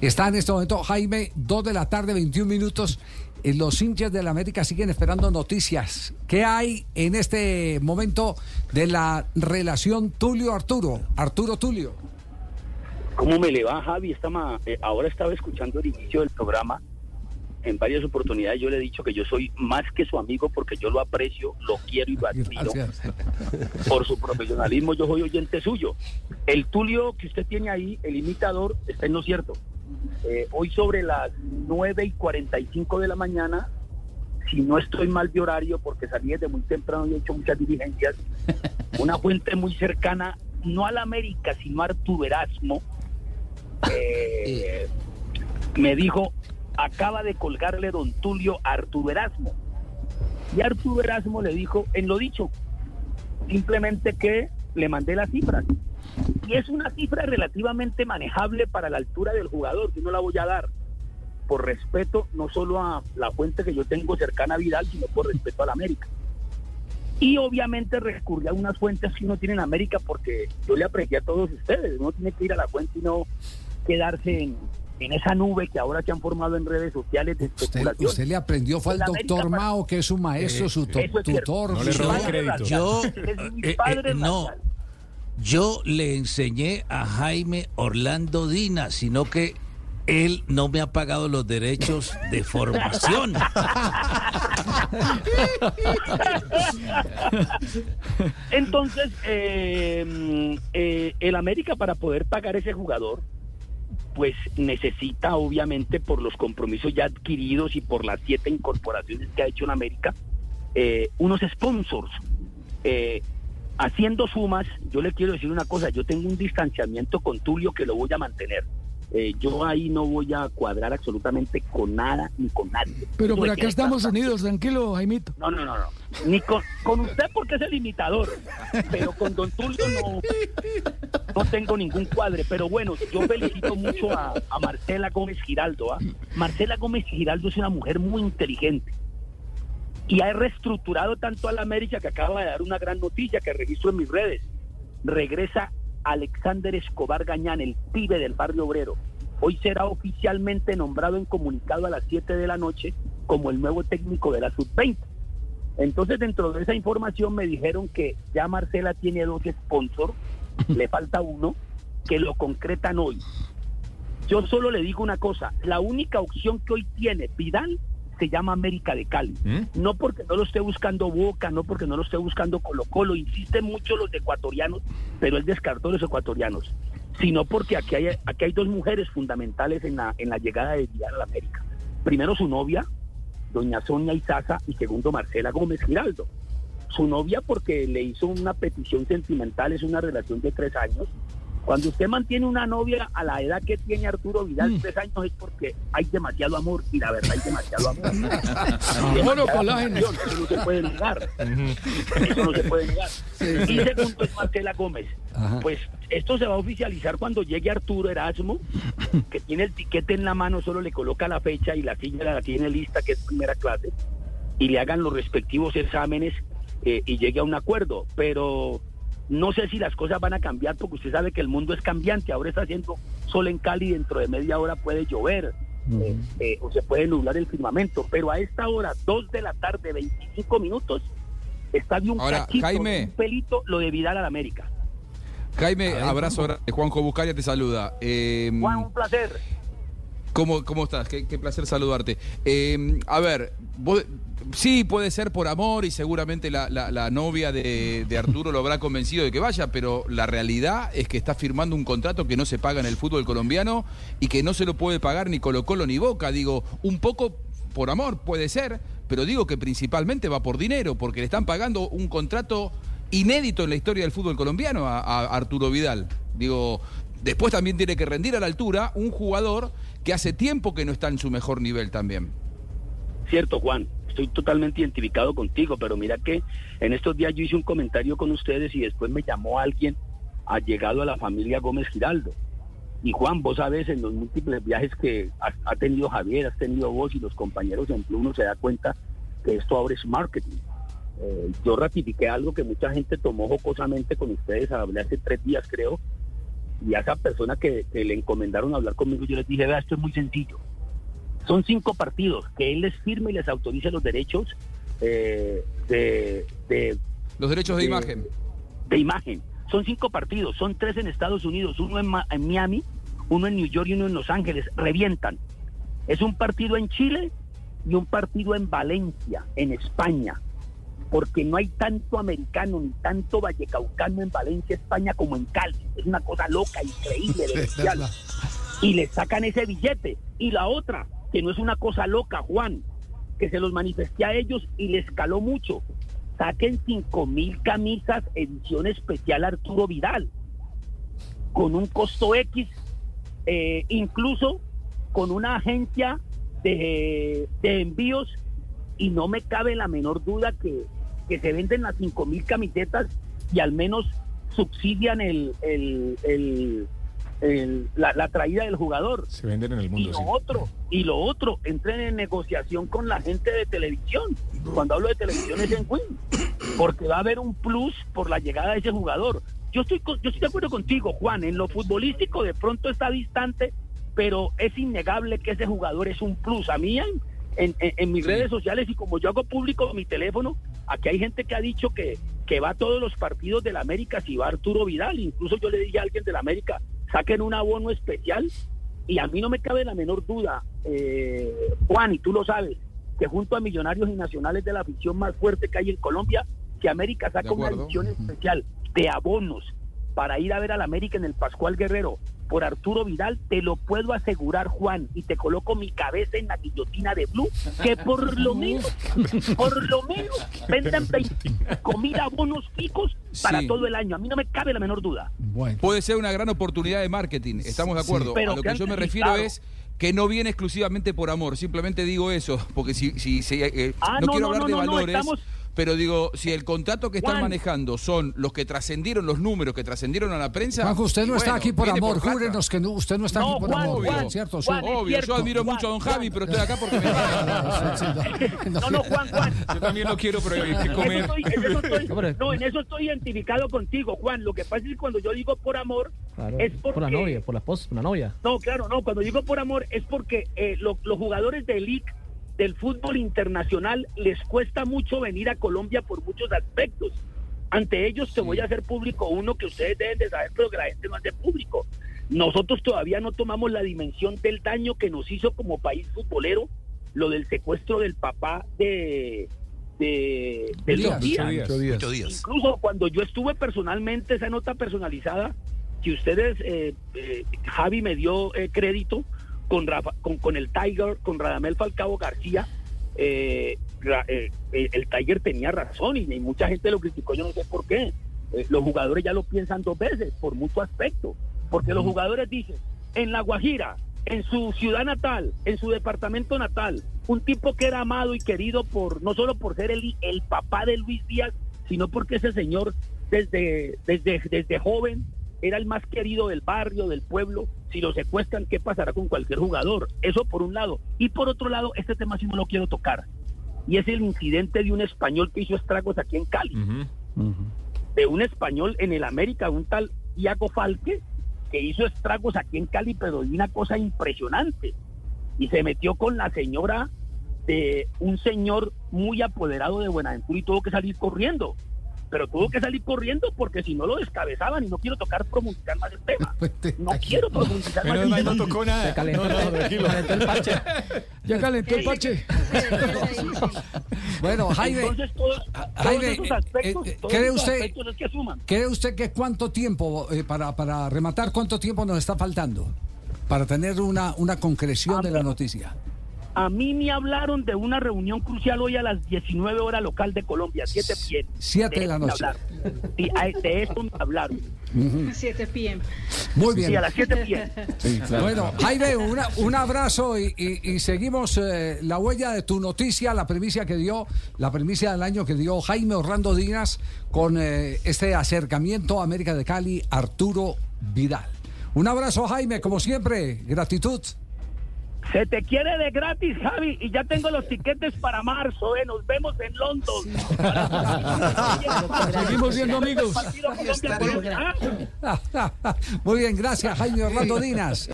Está en este momento, Jaime, 2 de la tarde, 21 minutos. Los hinchas de la América siguen esperando noticias. ¿Qué hay en este momento de la relación Tulio-Arturo? Arturo-Tulio. ¿Cómo me le va, Javi? Esta ma- eh, ahora estaba escuchando el inicio del programa. En varias oportunidades yo le he dicho que yo soy más que su amigo porque yo lo aprecio, lo quiero y lo admiro. Gracias. Por su profesionalismo yo soy oyente suyo. El Tulio que usted tiene ahí, el imitador, está en lo cierto. Eh, hoy sobre las 9 y 45 de la mañana, si no estoy mal de horario porque salí desde muy temprano y he hecho muchas diligencias, una fuente muy cercana, no a la América, sino a Arturo Erasmo, eh, me dijo, acaba de colgarle don Tulio a Arturo Erasmo. Y Arturo Erasmo le dijo, en lo dicho, simplemente que le mandé las cifras. Y es una cifra relativamente manejable para la altura del jugador, yo no la voy a dar. Por respeto, no solo a la fuente que yo tengo cercana a Vidal, sino por respeto a la América. Y obviamente recurrí a unas fuentes que no tienen América porque yo le aprecié a todos ustedes. Uno tiene que ir a la fuente y no quedarse en, en esa nube que ahora se han formado en redes sociales de Usted, especulación. usted le aprendió, fue al América doctor Mao, que es su maestro, su to- es tutor. No le Padre crédito. Yo, Es mi eh, padre eh, no, yo le enseñé a Jaime Orlando Dina, sino que él no me ha pagado los derechos de formación. Entonces, eh, el América para poder pagar ese jugador, pues necesita obviamente por los compromisos ya adquiridos y por las siete incorporaciones que ha hecho en América, eh, unos sponsors. Eh, haciendo sumas, yo le quiero decir una cosa, yo tengo un distanciamiento con Tulio que lo voy a mantener. Eh, yo ahí no voy a cuadrar absolutamente con nada ni con nadie. Pero por acá estamos unidos, tranquilo, Jaimito. No, no, no, no. Ni con, con usted porque es el imitador. Pero con Don Tulio no, no tengo ningún cuadre. Pero bueno, yo felicito mucho a, Marcela Gómez Giraldo. ¿ah? Marcela Gómez Giraldo es una mujer muy inteligente. Y ha reestructurado tanto a la América que acaba de dar una gran noticia que registro en mis redes. Regresa Alexander Escobar Gañán, el pibe del barrio obrero. Hoy será oficialmente nombrado en comunicado a las 7 de la noche como el nuevo técnico de la Sub-20. Entonces, dentro de esa información me dijeron que ya Marcela tiene dos sponsors, le falta uno, que lo concretan hoy. Yo solo le digo una cosa, la única opción que hoy tiene Vidal se llama América de Cali. ¿Mm? No porque no lo esté buscando Boca, no porque no lo esté buscando Colo Colo, insisten mucho los ecuatorianos, pero él descartó a los ecuatorianos, sino porque aquí hay, aquí hay dos mujeres fundamentales en la, en la llegada de Vidal a la América. Primero su novia, doña Sonia Izaza, y segundo Marcela Gómez Giraldo. Su novia porque le hizo una petición sentimental, es una relación de tres años. Cuando usted mantiene una novia a la edad que tiene Arturo Vidal, tres años, es porque hay demasiado amor, y la verdad hay demasiado amor. Hay Amor o demasiada colágeno. pasión, Eso no se puede negar. Eso no se puede negar. Y segundo es Marcela Gómez. Ajá. Pues esto se va a oficializar cuando llegue Arturo Erasmo, que tiene el tiquete en la mano, solo le coloca la fecha y la silla la tiene lista, que es primera clase, y le hagan los respectivos exámenes eh, y llegue a un acuerdo. Pero no sé si las cosas van a cambiar, porque usted sabe que el mundo es cambiante. Ahora está haciendo sol en Cali, dentro de media hora puede llover. eh, eh, o se puede nublar el firmamento, pero a esta hora, 2 de la tarde, 25 minutos, está de un Ahora, cachito, Jaime. de un pelito, lo de Vidal a la América. Jaime, abrazo grande. Juanjo Buscaria te saluda. Eh, Juan, un placer. ¿cómo, ¿Cómo estás? Qué, qué placer saludarte. Eh, a ver, vos- sí puede ser por amor y seguramente la, novia de, de Arturo lo habrá convencido de que vaya, pero la realidad es que está firmando un contrato que no se paga en el fútbol colombiano y que no se lo puede pagar ni Colo Colo ni Boca. Digo, un poco por amor puede ser, pero digo que principalmente va por dinero, porque le están pagando un contrato inédito en la historia del fútbol colombiano a, a Arturo Vidal. Digo, después también tiene que rendir a la altura un jugador que hace tiempo que no está en su mejor nivel también. Cierto, Juan, estoy totalmente identificado contigo, pero mira que en estos días yo hice un comentario con ustedes y después me llamó alguien allegado a la familia Gómez Giraldo. Y Juan, vos sabes, en los múltiples viajes que ha, ha tenido Javier, has tenido vos y los compañeros en uno se da cuenta que esto ahora es marketing. Eh, yo ratifiqué algo que mucha gente tomó jocosamente con ustedes, hablé hace tres días creo, y a esa persona que, que le encomendaron hablar conmigo, yo les dije, vea, esto es muy sencillo. Son cinco partidos, que él les firme y les autorice los derechos eh, de, de, Los derechos de de- imagen. de imagen. Son cinco partidos, son tres en Estados Unidos, uno en, Ma- en Miami, uno en New York y uno en Los Ángeles. Revientan. Es un partido en Chile y un partido en Valencia, en España. Porque no hay tanto americano ni tanto vallecaucano en Valencia, España, como en Cali. Es una cosa loca, increíble, demencial. Y le sacan ese billete. Y la otra, que no es una cosa loca, Juan, que se los manifesté a ellos y les caló mucho. Saquen cinco mil camisas edición especial Arturo Vidal con un costo X, eh, incluso con una agencia de, de envíos y no me cabe la menor duda que, que se venden las cinco mil camisetas y al menos subsidian el- el- el- la, la traída del jugador. Se venden en el Y mundo, lo sí. otro, y lo otro, entren en negociación con la gente de televisión. Cuando hablo de televisión es en Win, porque va a haber un plus por la llegada de ese jugador. Yo estoy, yo estoy de acuerdo contigo, Juan, en lo futbolístico de pronto está distante, pero es innegable que ese jugador es un plus. A mí en, en- en- en mis Sí. redes sociales y como yo hago público mi teléfono, aquí hay gente que ha dicho que, que va a todos los partidos del América si va Arturo Vidal. Incluso yo le dije a alguien del América, saquen un abono especial y a mí no me cabe la menor duda, eh, Juan, y tú lo sabes, que junto a Millonarios y Nacionales de la afición más fuerte que hay en Colombia, que América saca una edición especial de abonos para ir a ver al América en el Pascual Guerrero por Arturo Vidal, te lo puedo asegurar, Juan, y te coloco mi cabeza en la guillotina de Blue, que por lo menos, por lo menos, vendan 25 mil abonos fijos para Sí. todo el año. A mí no me cabe la menor duda. Bueno. Puede ser una gran oportunidad de marketing, estamos de Sí. acuerdo. Pero a lo que que yo me refiero claro. es que no viene exclusivamente por amor, simplemente digo eso, porque si, si, si, eh, Ah, no, no, quiero no, hablar no, de no, no, valores, estamos- pero digo, si el contrato que están Juan. manejando son los que trascendieron los números, que trascendieron a la prensa. Juanjo, usted no está bueno, aquí por amor, júrenos que no, usted no está No, aquí por Juan, amor, Juan, ¿cierto? Obvio, cierto, yo admiro Juan, mucho a don Juan. Javi, pero estoy acá porque me pagan. No, No, Juan, Juan. Yo también lo quiero, pero hay que eso comer. estoy- en eso estoy- no, en eso estoy identificado contigo, Juan. Lo que pasa es que cuando yo digo por amor, Claro, es porque... por la novia, por la esposa, por la novia. No, claro, no. Cuando digo por amor es porque eh, lo- los jugadores de elite del fútbol internacional les cuesta mucho venir a Colombia por muchos aspectos. Ante ellos te voy a hacer público uno que ustedes deben de saber, pero que la gente no hace público. Nosotros todavía no tomamos la dimensión del daño que nos hizo como país futbolero lo del secuestro del papá de, de, de Díaz, Luis Díaz. Díaz. Incluso cuando yo estuve personalmente, esa nota personalizada, que ustedes, eh, eh, Javi me dio eh, crédito con, Rafa- con, con el Tiger, con Radamel Falcao García, eh, eh, eh, el Tiger tenía razón y, y mucha gente lo criticó, yo no sé por qué. Eh, los jugadores ya lo piensan dos veces, por mucho aspecto, porque los jugadores dicen, en La Guajira, en su ciudad natal, en su departamento natal, un tipo que era amado y querido por no solo por ser el, el papá de Luis Díaz, sino porque ese señor desde, desde, desde joven era el más querido del barrio, del pueblo. Si lo secuestran, ¿qué pasará con cualquier jugador? Eso por un lado. Y por otro lado, este tema sí no lo quiero tocar. Y es el incidente de un español que hizo estragos aquí en Cali de un español en el América, un tal Iago Falque, que hizo estragos aquí en Cali, pero de una cosa impresionante. Y se metió con la señora de un señor muy apoderado de Buenaventura y tuvo que salir corriendo. Pero tuvo que salir corriendo porque si no lo descabezaban y no quiero tocar profundizar más el tema. No quiero profundizar más el tema. no tocó nada. Se calentó, No, no, tranquilo. calentó el parche. Ya calentó el parche. Bueno, Jaime, Entonces todos, todos Jaime, esos eh, aspectos, eh, todos ¿cree esos usted- aspectos es que suman. ¿cree usted que cuánto tiempo, eh, para, para rematar, cuánto tiempo nos está faltando para tener una, una concreción de la noticia? A mí me hablaron de una reunión crucial hoy a las 19 horas local de Colombia, 7 p.m. Siete de la noche. Sí, a- de eso me hablaron. 7 p.m. Muy bien. Sí, a las 7 p.m. Bueno, Jaime, una- un abrazo y, y- y seguimos eh, la huella de tu noticia, la primicia que dio, la primicia del año que dio Jaime Orlando Díaz con eh, este acercamiento a América de Cali, Arturo Vidal. Un abrazo, Jaime, como siempre, gratitud. Se te quiere de gratis, Javi, y ya tengo los tiquetes para marzo, ¿eh? Nos vemos en London. Seguimos siendo amigos. Ah, Muy bien, gracias, Jaime Orlando Dinas.